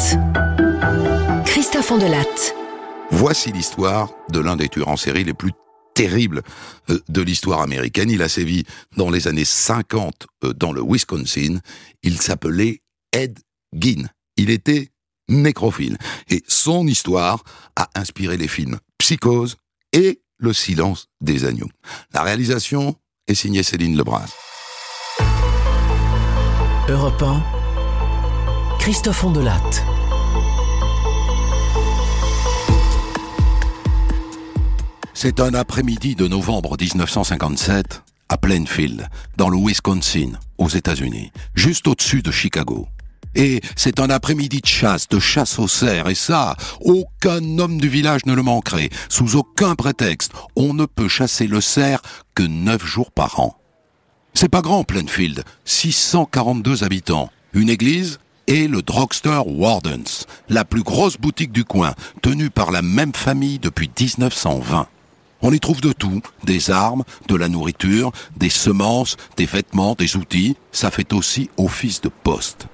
Delatte. Christophe Delatte. Voici l'histoire de l'un des tueurs en série les plus terribles euh, de l'histoire américaine. Il a sévi dans les années 50 euh, dans le Wisconsin. Il s'appelait Ed Gein. Il était nécrophile. Et son histoire a inspiré les films Psychose et Le silence des agneaux. La réalisation est signée Céline Lebras. Europe 1, Christophe Ondelatte. C'est un après-midi de novembre 1957 à Plainfield, dans le Wisconsin, aux États-Unis, juste au-dessus de Chicago. Et c'est un après-midi de chasse, de chasse aux cerfs, et ça, aucun homme du village ne le manquerait. Sous aucun prétexte, on ne peut chasser le cerf que neuf jours par an. C'est pas grand, Plainfield, 642 habitants, une église et le drugstore Wardens, la plus grosse boutique du coin, tenue par la même famille depuis 1920. On y trouve de tout, des armes, de la nourriture, des semences, des vêtements, des outils, ça fait aussi office de poste.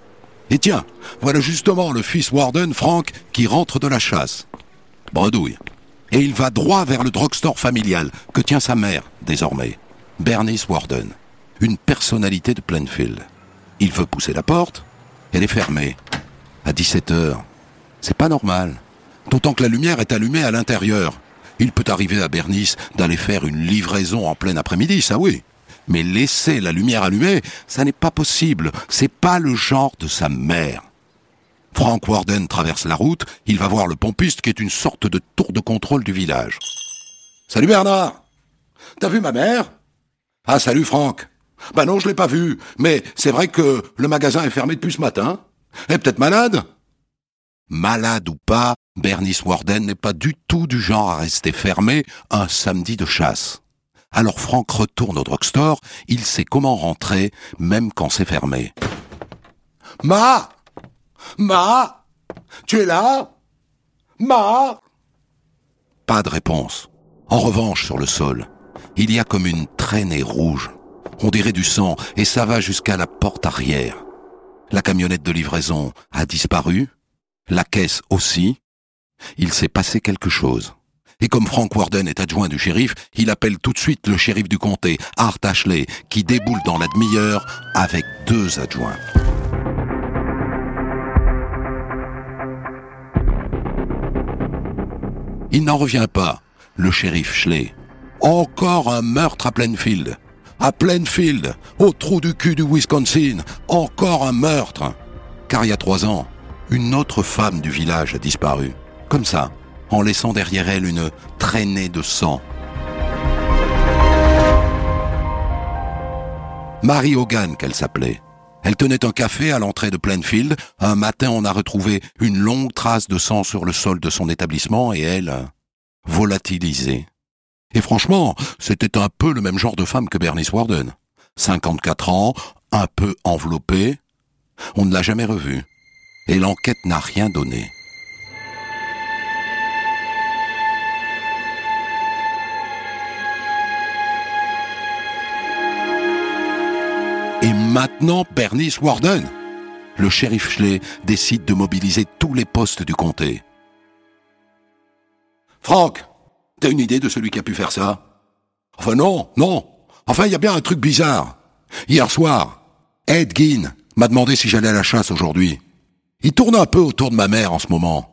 Et tiens, voilà justement le fils Warden, Frank, qui rentre de la chasse. Bredouille. Et il va droit vers le drugstore familial que tient sa mère, désormais, Bernice Warden, une personnalité de Plainfield. Il veut pousser la porte, elle est fermée. À 17 heures. C'est pas normal. D'autant que la lumière est allumée à l'intérieur. Il peut arriver à Bernice d'aller faire une livraison en plein après-midi, ça oui. Mais laisser la lumière allumée, ça n'est pas possible. C'est pas le genre de sa mère. Frank Warden traverse la route, il va voir le pompiste qui est une sorte de tour de contrôle du village. Salut Bernard T'as vu ma mère? Ah salut Franck Bah non, je l'ai pas vu, mais c'est vrai que le magasin est fermé depuis ce matin. Elle est peut-être malade Malade ou pas, Bernice Warden n'est pas du tout du genre à rester fermé un samedi de chasse. Alors Franck retourne au drugstore, il sait comment rentrer, même quand c'est fermé. Ma Ma Tu es là? Ma Pas de réponse. En revanche, sur le sol, il y a comme une traînée rouge. On dirait du sang, et ça va jusqu'à la porte arrière. La camionnette de livraison a disparu, la caisse aussi. Il s'est passé quelque chose. Et comme Frank Warden est adjoint du shérif, il appelle tout de suite le shérif du comté, Art Ashley, qui déboule dans la demi-heure avec deux adjoints. Il n'en revient pas, le shérif Schley. Encore un meurtre à Plainfield. À Plainfield, au trou du cul du Wisconsin, encore un meurtre. Car il y a trois ans, une autre femme du village a disparu. Comme ça, en laissant derrière elle une traînée de sang. Marie Hogan qu'elle s'appelait. Elle tenait un café à l'entrée de Plainfield. Un matin, on a retrouvé une longue trace de sang sur le sol de son établissement et elle, volatilisée. Et franchement, c'était un peu le même genre de femme que Bernice Warden. 54 ans, un peu enveloppée. On ne l'a jamais revue. Et l'enquête n'a rien donné. Et maintenant, Bernice Warden. Le shérif Schley décide de mobiliser tous les postes du comté. Franck, t'as une idée de celui qui a pu faire ça? Enfin non, non. Enfin, il y a bien un truc bizarre. Hier soir, Ed m'a demandé si j'allais à la chasse aujourd'hui. Il tourne un peu autour de ma mère en ce moment.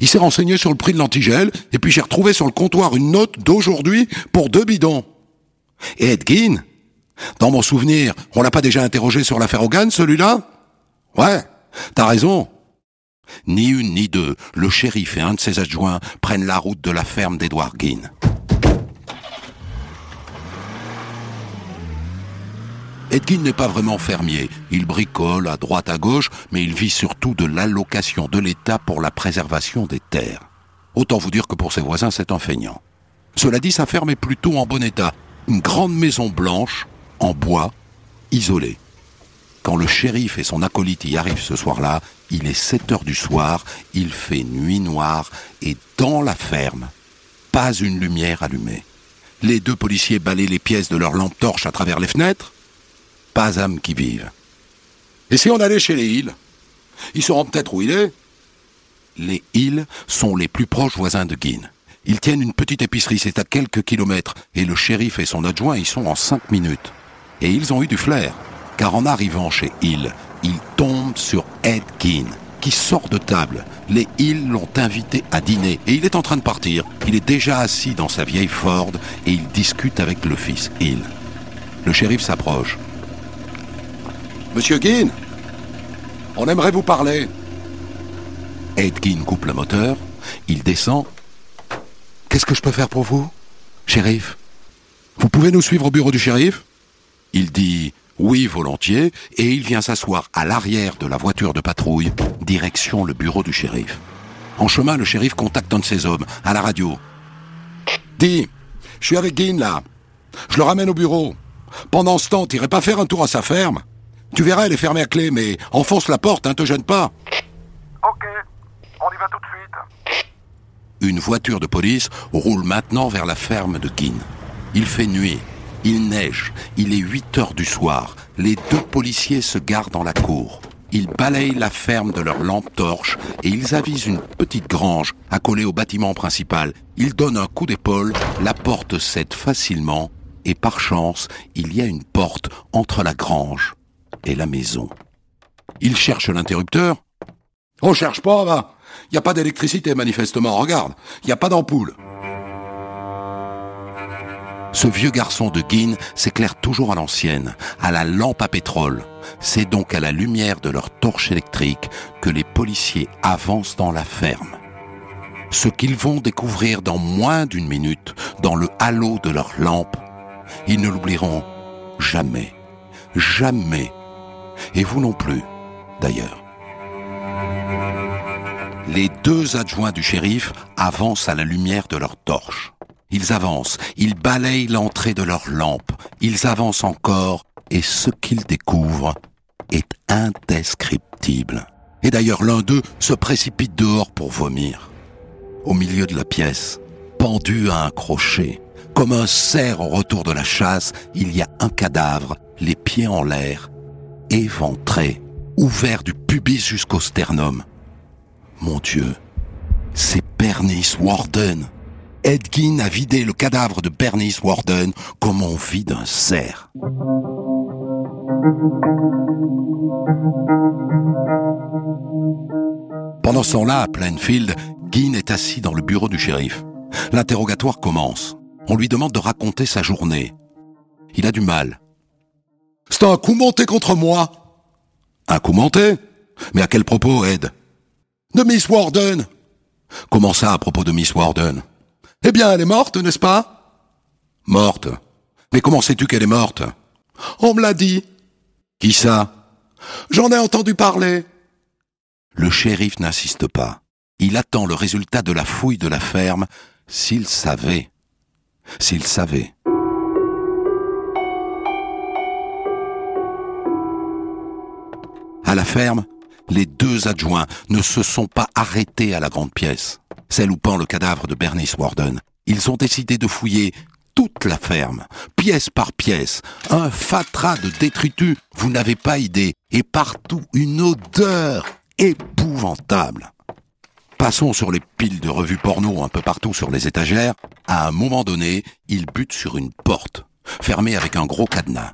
Il s'est renseigné sur le prix de l'antigel, et puis j'ai retrouvé sur le comptoir une note d'aujourd'hui pour deux bidons. Et Ed dans mon souvenir, on l'a pas déjà interrogé sur l'affaire Hogan, celui-là? Ouais, t'as raison. Ni une ni deux, le shérif et un de ses adjoints prennent la route de la ferme d'Edward Gein. Edgin n'est pas vraiment fermier. Il bricole à droite à gauche, mais il vit surtout de l'allocation de l'État pour la préservation des terres. Autant vous dire que pour ses voisins, c'est un feignant. Cela dit, sa ferme est plutôt en bon état. Une grande maison blanche, en bois, isolée. Quand le shérif et son acolyte y arrivent ce soir-là, il est 7 heures du soir, il fait nuit noire, et dans la ferme, pas une lumière allumée. Les deux policiers balaient les pièces de leurs lampes torches à travers les fenêtres, pas âme qui vive. Et si on allait chez les Hills Ils sauront peut-être où il est. Les Hills sont les plus proches voisins de Guine. Ils tiennent une petite épicerie, c'est à quelques kilomètres, et le shérif et son adjoint y sont en cinq minutes. Et ils ont eu du flair, car en arrivant chez Hill, ils tombent sur Ed qui sort de table. Les Hill l'ont invité à dîner, et il est en train de partir. Il est déjà assis dans sa vieille Ford, et il discute avec le fils Hill. Le shérif s'approche. Monsieur Gein, on aimerait vous parler. Ed coupe le moteur, il descend. Qu'est-ce que je peux faire pour vous, shérif? Vous pouvez nous suivre au bureau du shérif? Il dit oui volontiers et il vient s'asseoir à l'arrière de la voiture de patrouille, direction le bureau du shérif. En chemin, le shérif contacte un de ses hommes, à la radio. Dis, je suis avec Guin là. Je le ramène au bureau. Pendant ce temps, t'irais pas faire un tour à sa ferme? Tu verras, elle est fermée à clé, mais enfonce la porte, hein, te gêne pas. Ok, on y va tout de suite. Une voiture de police roule maintenant vers la ferme de Guin. Il fait nuit, il neige, il est 8 heures du soir. Les deux policiers se garent dans la cour. Ils balayent la ferme de leurs lampes torches et ils avisent une petite grange accolée au bâtiment principal. Ils donnent un coup d'épaule, la porte cède facilement et par chance, il y a une porte entre la grange et la maison. Ils cherchent l'interrupteur. On cherche pas, va. Il n'y a pas d'électricité, manifestement. Regarde, il n'y a pas d'ampoule. Ce vieux garçon de Guine s'éclaire toujours à l'ancienne, à la lampe à pétrole. C'est donc à la lumière de leur torche électrique que les policiers avancent dans la ferme. Ce qu'ils vont découvrir dans moins d'une minute, dans le halo de leur lampe, ils ne l'oublieront jamais. Jamais. Et vous non plus, d'ailleurs. Les deux adjoints du shérif avancent à la lumière de leur torche. Ils avancent, ils balayent l'entrée de leur lampe, ils avancent encore, et ce qu'ils découvrent est indescriptible. Et d'ailleurs l'un d'eux se précipite dehors pour vomir. Au milieu de la pièce, pendu à un crochet, comme un cerf au retour de la chasse, il y a un cadavre, les pieds en l'air, éventré, ouvert du pubis jusqu'au sternum. Mon Dieu, c'est Bernice Warden. Edgin a vidé le cadavre de Bernice Warden comme on vide un cerf. Pendant ce temps-là, à Plainfield, Guin est assis dans le bureau du shérif. L'interrogatoire commence. On lui demande de raconter sa journée. Il a du mal. C'est un coup monté contre moi. Un coup monté? Mais à quel propos, Ed? De Miss Warden. Comment ça à propos de Miss Warden? Eh bien, elle est morte, n'est-ce pas? Morte Mais comment sais-tu qu'elle est morte? On me l'a dit. Qui ça? J'en ai entendu parler. Le shérif n'insiste pas. Il attend le résultat de la fouille de la ferme s'il savait. S'il savait. À la ferme, les deux adjoints ne se sont pas arrêtés à la grande pièce, celle où pend le cadavre de Bernice Warden. Ils ont décidé de fouiller toute la ferme, pièce par pièce, un fatras de détritus, vous n'avez pas idée, et partout une odeur épouvantable. Passons sur les piles de revues porno un peu partout sur les étagères. À un moment donné, ils butent sur une porte, fermée avec un gros cadenas.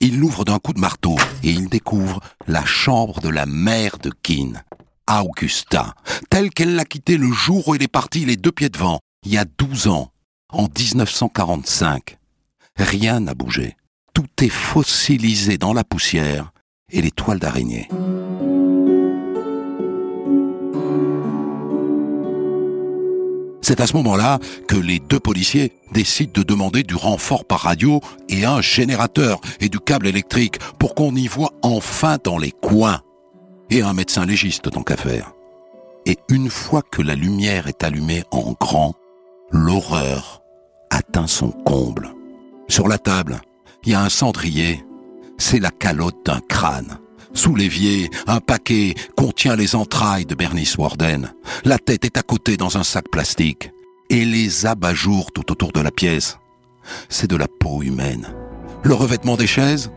Il l'ouvre d'un coup de marteau et il découvre la chambre de la mère de Keane, Augusta, telle qu'elle l'a quittée le jour où il est parti les deux pieds devant, il y a 12 ans, en 1945. Rien n'a bougé. Tout est fossilisé dans la poussière et les toiles d'araignée. C'est à ce moment-là que les deux policiers décident de demander du renfort par radio et un générateur et du câble électrique pour qu'on y voit enfin dans les coins. Et un médecin légiste tant qu'à faire. Et une fois que la lumière est allumée en grand, l'horreur atteint son comble. Sur la table, il y a un cendrier. C'est la calotte d'un crâne. Sous l'évier, un paquet contient les entrailles de Bernice Warden. La tête est à côté dans un sac plastique. Et les abat-jours tout autour de la pièce. C'est de la peau humaine. Le revêtement des chaises?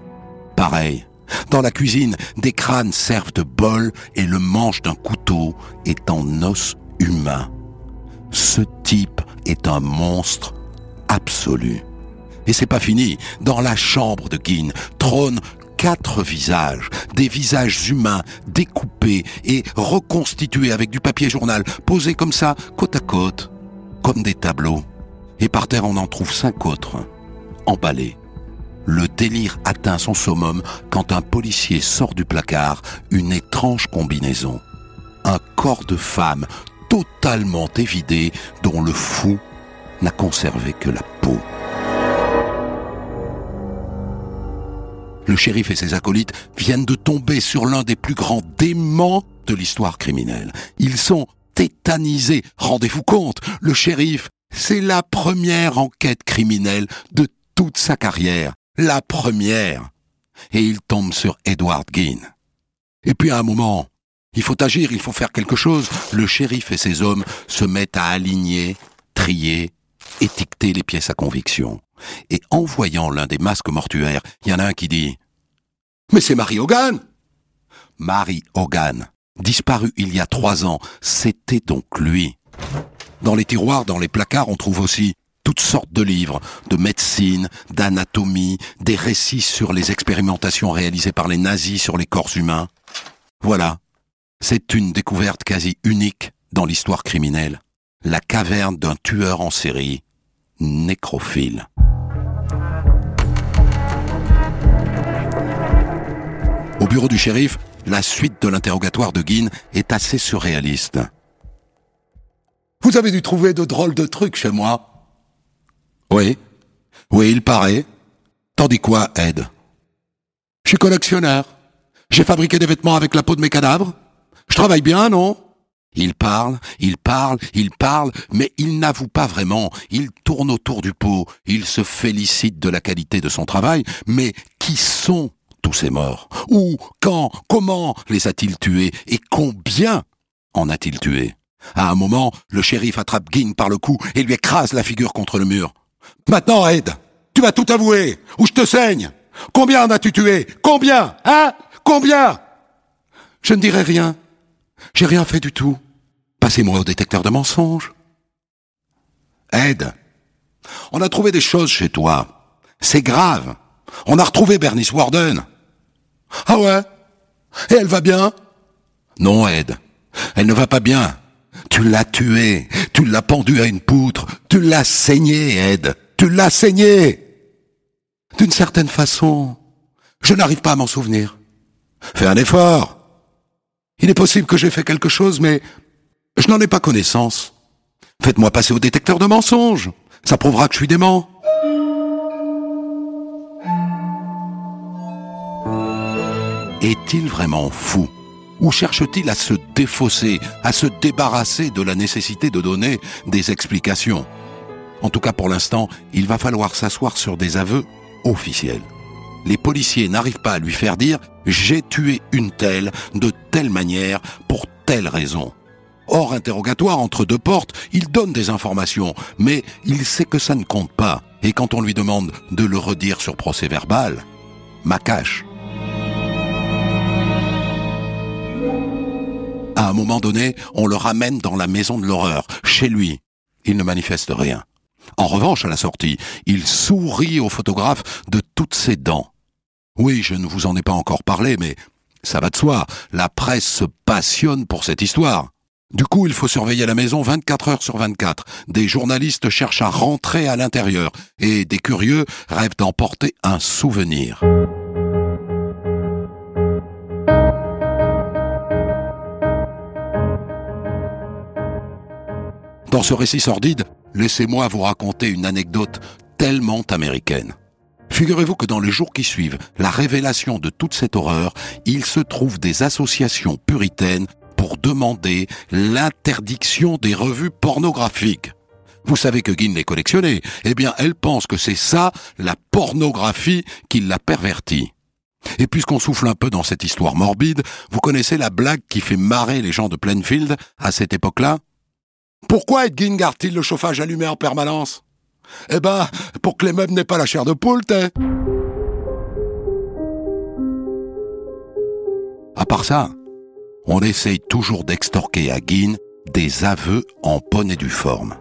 Pareil. Dans la cuisine, des crânes servent de bol et le manche d'un couteau est en os humain. Ce type est un monstre absolu. Et c'est pas fini. Dans la chambre de Guin trônent quatre visages, des visages humains découpés et reconstitués avec du papier journal, posés comme ça, côte à côte, comme des tableaux. Et par terre, on en trouve cinq autres, emballés. Le délire atteint son summum quand un policier sort du placard une étrange combinaison. Un corps de femme totalement évidé dont le fou n'a conservé que la peau. Le shérif et ses acolytes viennent de tomber sur l'un des plus grands démons de l'histoire criminelle. Ils sont tétanisés. Rendez-vous compte, le shérif, c'est la première enquête criminelle de toute sa carrière la première. Et il tombe sur Edward Gein. Et puis à un moment, il faut agir, il faut faire quelque chose. Le shérif et ses hommes se mettent à aligner, trier, étiqueter les pièces à conviction. Et en voyant l'un des masques mortuaires, il y en a un qui dit ⁇ Mais c'est Marie Hogan !⁇ Marie Hogan, disparu il y a trois ans, c'était donc lui. Dans les tiroirs, dans les placards, on trouve aussi toutes sortes de livres, de médecine, d'anatomie, des récits sur les expérimentations réalisées par les nazis sur les corps humains. Voilà, c'est une découverte quasi unique dans l'histoire criminelle, la caverne d'un tueur en série, nécrophile. Au bureau du shérif, la suite de l'interrogatoire de Guin est assez surréaliste. Vous avez dû trouver de drôles de trucs chez moi, oui. Oui, il paraît. Tandis quoi, Ed? Je suis collectionneur. J'ai fabriqué des vêtements avec la peau de mes cadavres. Je travaille bien, non? Il parle, il parle, il parle, mais il n'avoue pas vraiment. Il tourne autour du pot. Il se félicite de la qualité de son travail. Mais qui sont tous ces morts? Où Quand Comment les a-t-il tués? Et combien en a-t-il tué À un moment, le shérif attrape Guin par le cou et lui écrase la figure contre le mur. Maintenant, Ed, tu vas tout avouer, ou je te saigne. Combien en as-tu tué? Combien? Hein? Combien? Je ne dirai rien. J'ai rien fait du tout. Passez-moi au détecteur de mensonges. Ed, on a trouvé des choses chez toi. C'est grave. On a retrouvé Bernice Warden. Ah ouais? Et elle va bien? Non, Ed. Elle ne va pas bien. Tu l'as tuée. Tu l'as pendue à une poutre. Tu l'as saignée, Ed. Tu l'as saigné. D'une certaine façon, je n'arrive pas à m'en souvenir. Fais un effort. Il est possible que j'ai fait quelque chose, mais je n'en ai pas connaissance. Faites-moi passer au détecteur de mensonges. Ça prouvera que je suis dément. Est-il vraiment fou? Ou cherche-t-il à se défausser, à se débarrasser de la nécessité de donner des explications? En tout cas pour l'instant, il va falloir s'asseoir sur des aveux officiels. Les policiers n'arrivent pas à lui faire dire ⁇ j'ai tué une telle, de telle manière, pour telle raison ⁇ Hors interrogatoire, entre deux portes, il donne des informations, mais il sait que ça ne compte pas. Et quand on lui demande de le redire sur procès verbal, cache. Un moment donné, on le ramène dans la maison de l'horreur, chez lui. Il ne manifeste rien. En revanche, à la sortie, il sourit au photographe de toutes ses dents. Oui, je ne vous en ai pas encore parlé, mais ça va de soi, la presse se passionne pour cette histoire. Du coup, il faut surveiller la maison 24 heures sur 24. Des journalistes cherchent à rentrer à l'intérieur et des curieux rêvent d'emporter un souvenir. Dans ce récit sordide, laissez-moi vous raconter une anecdote tellement américaine. Figurez-vous que dans les jours qui suivent la révélation de toute cette horreur, il se trouve des associations puritaines pour demander l'interdiction des revues pornographiques. Vous savez que Guin les collectionnait. Eh bien, elle pense que c'est ça, la pornographie, qui l'a pervertie. Et puisqu'on souffle un peu dans cette histoire morbide, vous connaissez la blague qui fait marrer les gens de Plainfield à cette époque-là? Pourquoi Edgin garde-t-il le chauffage allumé en permanence? Eh ben, pour que les meubles n'aient pas la chair de poule, t'es. À part ça, on essaye toujours d'extorquer à Guin des aveux en bonne et due forme.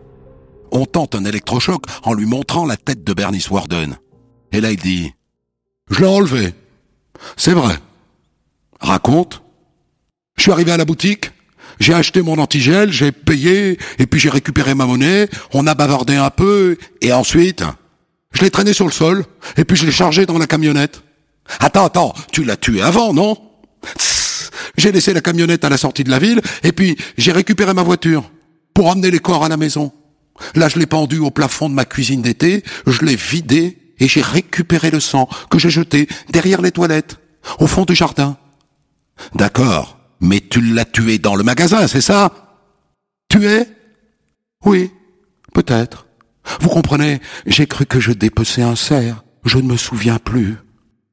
On tente un électrochoc en lui montrant la tête de Bernice Warden. Et là, il dit Je l'ai enlevé. C'est vrai. Raconte. Je suis arrivé à la boutique, j'ai acheté mon antigel, j'ai payé, et puis j'ai récupéré ma monnaie, on a bavardé un peu, et ensuite, je l'ai traîné sur le sol, et puis je l'ai chargé dans la camionnette. Attends, attends, tu l'as tué avant, non? J'ai laissé la camionnette à la sortie de la ville, et puis j'ai récupéré ma voiture pour emmener les corps à la maison. Là, je l'ai pendu au plafond de ma cuisine d'été, je l'ai vidé, et j'ai récupéré le sang que j'ai jeté derrière les toilettes, au fond du jardin. D'accord, mais tu l'as tué dans le magasin, c'est ça? Tué? Oui, peut-être. Vous comprenez, j'ai cru que je dépeçais un cerf. Je ne me souviens plus.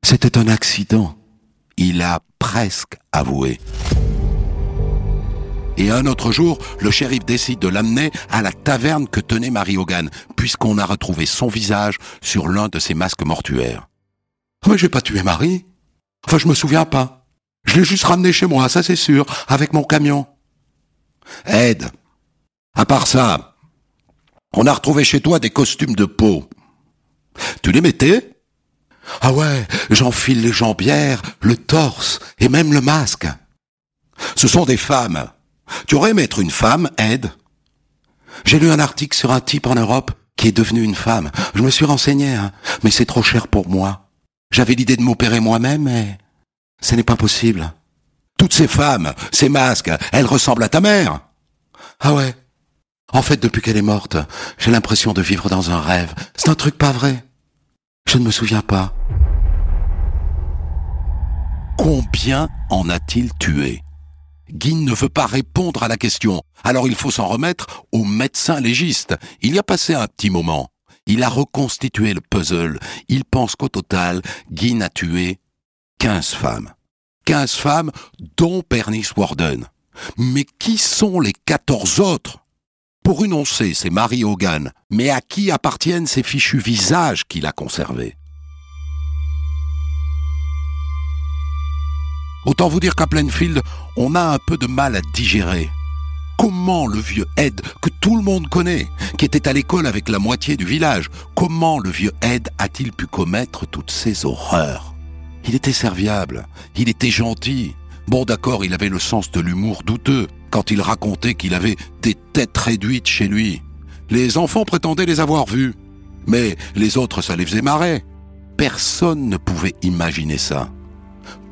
C'était un accident. Il a presque avoué. Et un autre jour, le shérif décide de l'amener à la taverne que tenait Marie Hogan, puisqu'on a retrouvé son visage sur l'un de ses masques mortuaires. Ah, Mais j'ai pas tué Marie. Enfin, je me souviens pas. Je l'ai juste ramené chez moi, ça c'est sûr, avec mon camion. Ed, à part ça, on a retrouvé chez toi des costumes de peau. Tu les mettais? Ah ouais, j'enfile les jambières, le torse et même le masque. Ce sont des femmes. Tu aurais aimé être une femme, Ed? J'ai lu un article sur un type en Europe qui est devenu une femme. Je me suis renseigné, hein, mais c'est trop cher pour moi. J'avais l'idée de m'opérer moi-même, mais ce n'est pas possible. Toutes ces femmes, ces masques, elles ressemblent à ta mère. Ah ouais. En fait, depuis qu'elle est morte, j'ai l'impression de vivre dans un rêve. C'est un truc pas vrai. Je ne me souviens pas. Combien en a-t-il tué? Guy ne veut pas répondre à la question. Alors il faut s'en remettre au médecin légiste. Il y a passé un petit moment. Il a reconstitué le puzzle. Il pense qu'au total, Guy a tué 15 femmes. 15 femmes, dont Bernice Warden. Mais qui sont les 14 autres? Pour une on c'est Marie Hogan. Mais à qui appartiennent ces fichus visages qu'il a conservés? Autant vous dire qu'à Plainfield, on a un peu de mal à digérer. Comment le vieux Ed, que tout le monde connaît, qui était à l'école avec la moitié du village, comment le vieux Ed a-t-il pu commettre toutes ces horreurs? Il était serviable, il était gentil. Bon d'accord, il avait le sens de l'humour douteux quand il racontait qu'il avait des têtes réduites chez lui. Les enfants prétendaient les avoir vues, mais les autres ça les faisait marrer. Personne ne pouvait imaginer ça.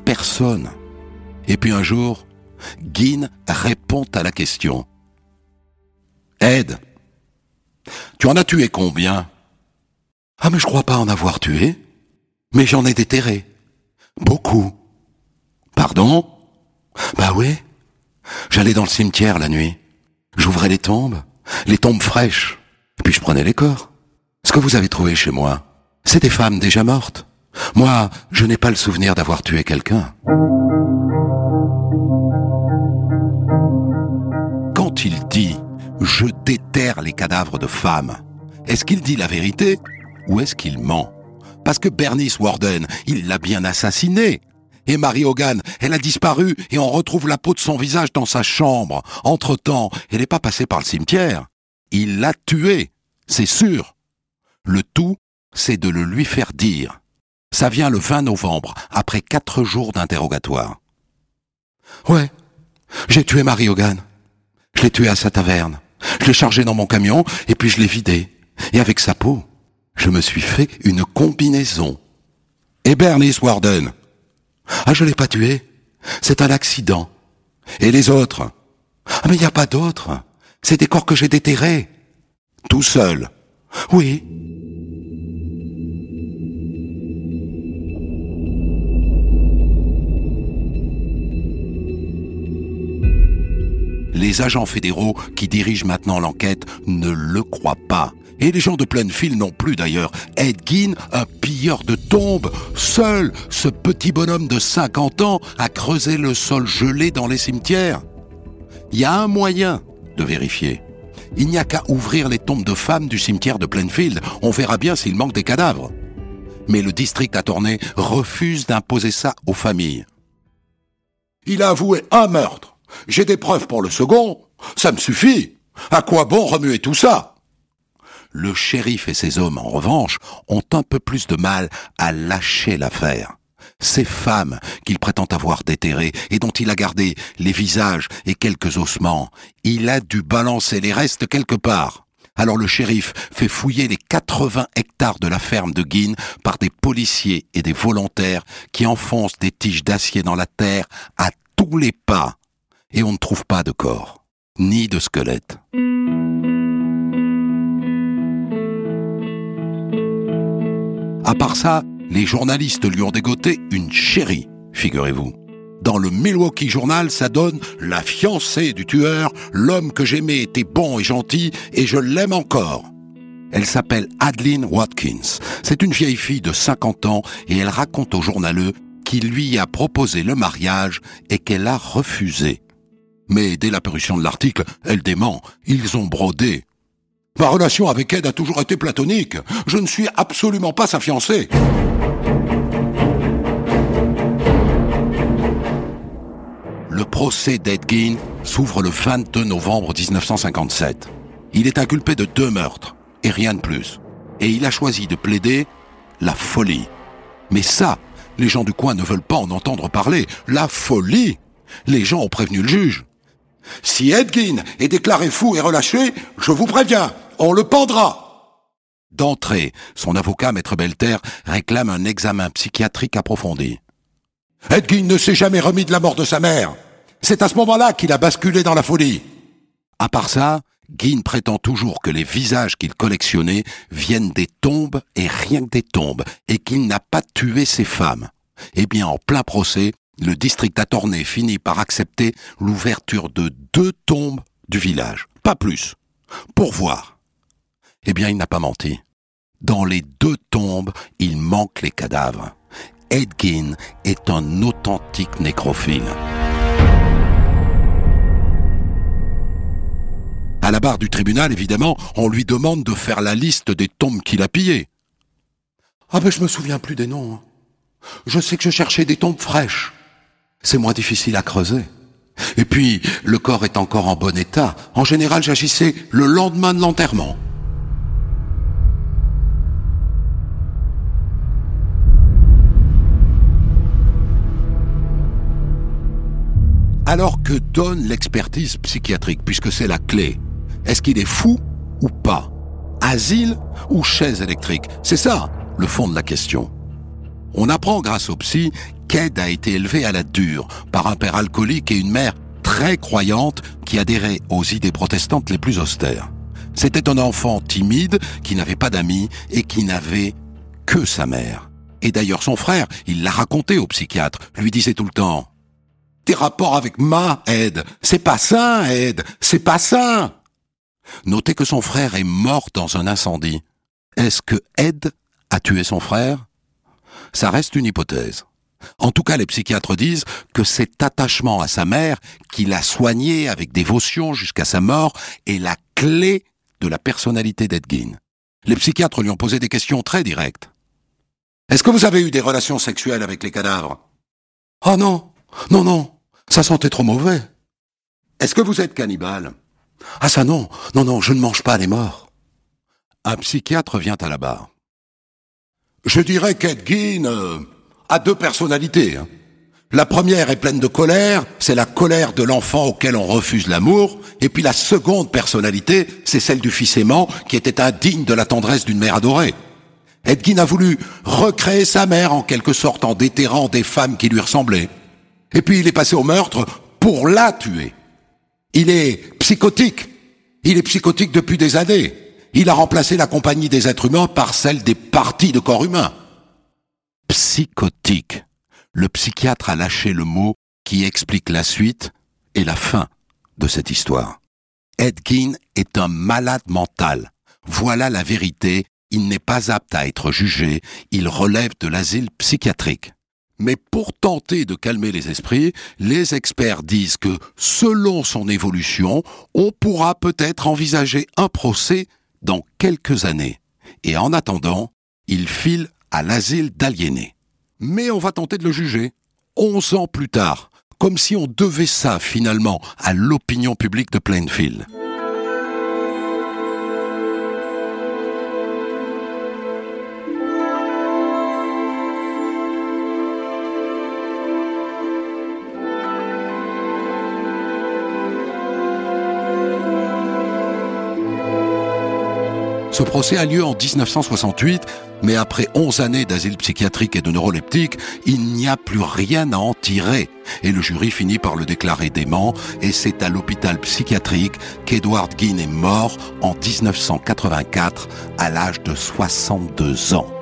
Personne. Et puis un jour, Guin répond à la question. Ed, tu en as tué combien? Ah mais je crois pas en avoir tué. Mais j'en ai déterré. Beaucoup. Pardon? Bah oui. J'allais dans le cimetière la nuit. J'ouvrais les tombes, les tombes fraîches. Puis je prenais les corps. Ce que vous avez trouvé chez moi, c'est des femmes déjà mortes. Moi, je n'ai pas le souvenir d'avoir tué quelqu'un. Quand il dit ⁇ Je déterre les cadavres de femmes ⁇ est-ce qu'il dit la vérité ou est-ce qu'il ment? Parce que Bernice Warden, il l'a bien assassinée. Et Marie Hogan, elle a disparu et on retrouve la peau de son visage dans sa chambre. Entre-temps, elle n'est pas passée par le cimetière. Il l'a tuée, c'est sûr. Le tout, c'est de le lui faire dire. Ça vient le 20 novembre, après quatre jours d'interrogatoire. Ouais, j'ai tué Marie Hogan. Je l'ai tué à sa taverne. Je l'ai chargé dans mon camion et puis je l'ai vidé. Et avec sa peau, je me suis fait une combinaison. Et Bernice Warden Ah, je l'ai pas tué. C'est un accident. Et les autres? Ah, mais il n'y a pas d'autres. C'est des corps que j'ai déterrés. Tout seul. Oui. Les agents fédéraux qui dirigent maintenant l'enquête ne le croient pas. Et les gens de Plainfield non plus d'ailleurs. Ed un pilleur de tombes, seul, ce petit bonhomme de 50 ans, a creusé le sol gelé dans les cimetières. Il y a un moyen de vérifier. Il n'y a qu'à ouvrir les tombes de femmes du cimetière de Plainfield. On verra bien s'il manque des cadavres. Mais le district attorney refuse d'imposer ça aux familles. Il a avoué un meurtre. J'ai des preuves pour le second. Ça me suffit. À quoi bon remuer tout ça? Le shérif et ses hommes, en revanche, ont un peu plus de mal à lâcher l'affaire. Ces femmes qu'il prétend avoir déterrées et dont il a gardé les visages et quelques ossements, il a dû balancer les restes quelque part. Alors le shérif fait fouiller les 80 hectares de la ferme de Guine par des policiers et des volontaires qui enfoncent des tiges d'acier dans la terre à tous les pas. Et on ne trouve pas de corps, ni de squelette. À part ça, les journalistes lui ont dégoté une chérie, figurez-vous. Dans le Milwaukee Journal, ça donne la fiancée du tueur, l'homme que j'aimais était bon et gentil et je l'aime encore. Elle s'appelle Adeline Watkins. C'est une vieille fille de 50 ans et elle raconte au journaleux qu'il lui a proposé le mariage et qu'elle a refusé. Mais dès la parution de l'article, elle dément. Ils ont brodé. Ma relation avec Ed a toujours été platonique. Je ne suis absolument pas sa fiancée. Le procès d'Ed Gein s'ouvre le 22 novembre 1957. Il est inculpé de deux meurtres, et rien de plus. Et il a choisi de plaider la folie. Mais ça, les gens du coin ne veulent pas en entendre parler. La folie Les gens ont prévenu le juge. Si Ed Gein est déclaré fou et relâché, je vous préviens, on le pendra. D'entrée, son avocat, Maître Belter, réclame un examen psychiatrique approfondi. Ed Gein ne s'est jamais remis de la mort de sa mère. C'est à ce moment-là qu'il a basculé dans la folie. À part ça, Guin prétend toujours que les visages qu'il collectionnait viennent des tombes et rien que des tombes, et qu'il n'a pas tué ses femmes. Eh bien, en plein procès, le district attorney finit par accepter l'ouverture de deux tombes du village. Pas plus. Pour voir. Eh bien, il n'a pas menti. Dans les deux tombes, il manque les cadavres. Ed Gein est un authentique nécrophile. À la barre du tribunal, évidemment, on lui demande de faire la liste des tombes qu'il a pillées. Ah ben je me souviens plus des noms. hein. Je sais que je cherchais des tombes fraîches. C'est moins difficile à creuser. Et puis, le corps est encore en bon état. En général, j'agissais le lendemain de l'enterrement. Alors que donne l'expertise psychiatrique, puisque c'est la clé Est-ce qu'il est fou ou pas? Asile ou chaise électrique? C'est ça, le fond de la question. On apprend grâce au psy qu'Ed a été élevé à la dure par un père alcoolique et une mère très croyante qui adhérait aux idées protestantes les plus austères. C'était un enfant timide qui n'avait pas d'amis et qui n'avait que sa mère. Et d'ailleurs son frère, il l'a raconté au psychiatre, lui disait tout le temps tes rapports avec ma Ed. C'est pas sain, Ed. C'est pas sain. Notez que son frère est mort dans un incendie. Est-ce que Ed a tué son frère? Ça reste une hypothèse. En tout cas, les psychiatres disent que cet attachement à sa mère, qu'il a soigné avec dévotion jusqu'à sa mort, est la clé de la personnalité d'Ed Gein. Les psychiatres lui ont posé des questions très directes. Est-ce que vous avez eu des relations sexuelles avec les cadavres? Oh non, non, non, ça sentait trop mauvais. Est-ce que vous êtes cannibale? Ah ça non, non, non, je ne mange pas les morts. Un psychiatre vient à la barre. Je dirais qu'Ed Gein euh, a deux personnalités. hein. La première est pleine de colère, c'est la colère de l'enfant auquel on refuse l'amour, et puis la seconde personnalité, c'est celle du fils aimant qui était indigne de la tendresse d'une mère adorée. Ed Gein a voulu recréer sa mère en quelque sorte en déterrant des femmes qui lui ressemblaient. Et puis il est passé au meurtre pour la tuer. Il est psychotique. Il est psychotique depuis des années. Il a remplacé la compagnie des êtres humains par celle des parties de corps humains. Psychotique. Le psychiatre a lâché le mot qui explique la suite et la fin de cette histoire. Ed Gein est un malade mental. Voilà la vérité. Il n'est pas apte à être jugé. Il relève de l'asile psychiatrique. Mais pour tenter de calmer les esprits, les experts disent que, selon son évolution, on pourra peut-être envisager un procès dans quelques années. Et en attendant, il file à l'asile d'aliénés. Mais on va tenter de le juger. Onze ans plus tard, comme si on devait ça finalement à l'opinion publique de Plainfield. Ce procès a lieu en 1968, mais après 11 années d'asile psychiatrique et de neuroleptique, il n'y a plus rien à en tirer. Et le jury finit par le déclarer dément, et c'est à l'hôpital psychiatrique qu'Edward Gein est mort en 1984 à l'âge de 62 ans.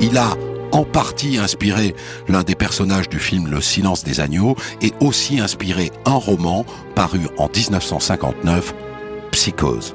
Il a en partie inspiré l'un des personnages du film Le silence des agneaux et aussi inspiré un roman paru en 1959, Psychose.